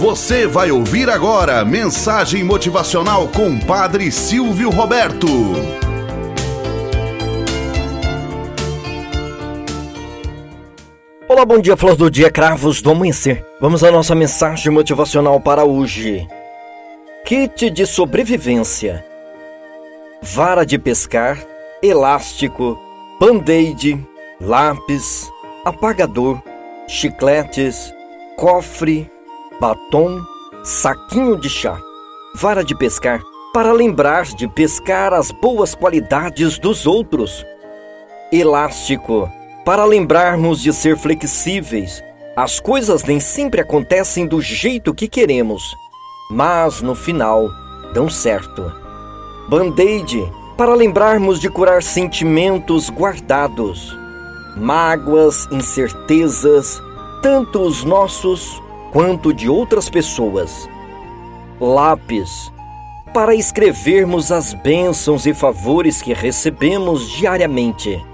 Você vai ouvir agora mensagem motivacional com Padre Silvio Roberto. Olá, bom dia, flor do dia, cravos do amanhecer. Vamos à nossa mensagem motivacional para hoje. Kit de sobrevivência: vara de pescar, elástico, band-aid, lápis, apagador, chicletes, cofre, batom, saquinho de chá, vara de pescar, para lembrar de pescar as boas qualidades dos outros. Elástico, para lembrarmos de ser flexíveis. As coisas nem sempre acontecem do jeito que queremos, mas no final dão certo. Band-aid, para lembrarmos de curar sentimentos guardados, mágoas, incertezas, tanto os nossos quanto de outras pessoas. Lápis, para escrevermos as bênçãos e favores que recebemos diariamente.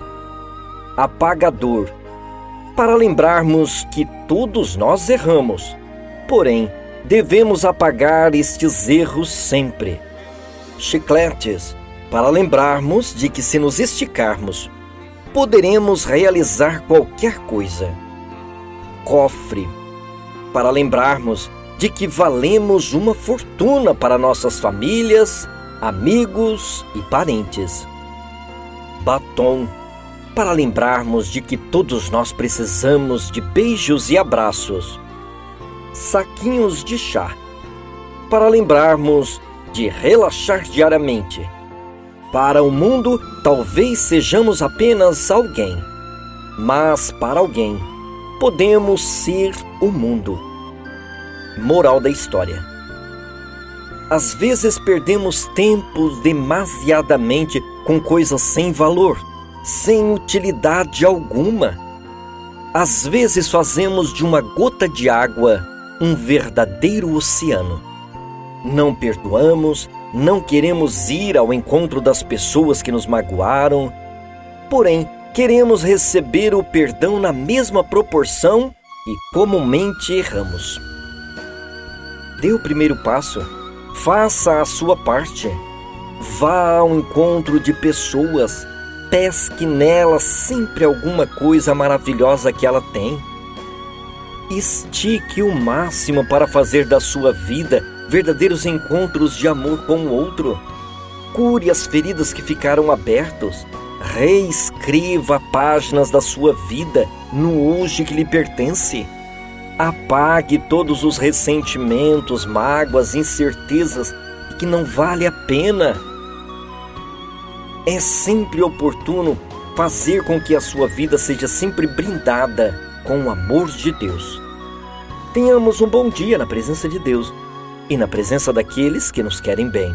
Apagador, para lembrarmos que todos nós erramos, porém, devemos apagar estes erros sempre. Chicletes, para lembrarmos de que se nos esticarmos, poderemos realizar qualquer coisa. Cofre, para lembrarmos de que valemos uma fortuna para nossas famílias, amigos e parentes. Batom, para lembrarmos de que todos nós precisamos de beijos e abraços. Saquinhos de chá, para lembrarmos de relaxar diariamente. Para o mundo, talvez sejamos apenas alguém, mas para alguém, podemos ser o mundo. Moral da história: Às vezes perdemos tempo demasiadamente com coisas sem valor, sem utilidade alguma. Às vezes fazemos de uma gota de água um verdadeiro oceano. Não perdoamos, não queremos ir ao encontro das pessoas que nos magoaram, porém queremos receber o perdão na mesma proporção e comumente erramos. Dê o primeiro passo, faça a sua parte. Vá ao encontro de pessoas, pesque nelas sempre alguma coisa maravilhosa que ela tem. Estique o máximo para fazer da sua vida verdadeiros encontros de amor com o outro. Cure as feridas que ficaram abertas Reescreva páginas da sua vida no hoje que lhe pertence. Apague todos os ressentimentos, mágoas, incertezas que não vale a pena. É sempre oportuno fazer com que a sua vida seja sempre brindada com o amor de Deus. Tenhamos um bom dia na presença de Deus e na presença daqueles que nos querem bem.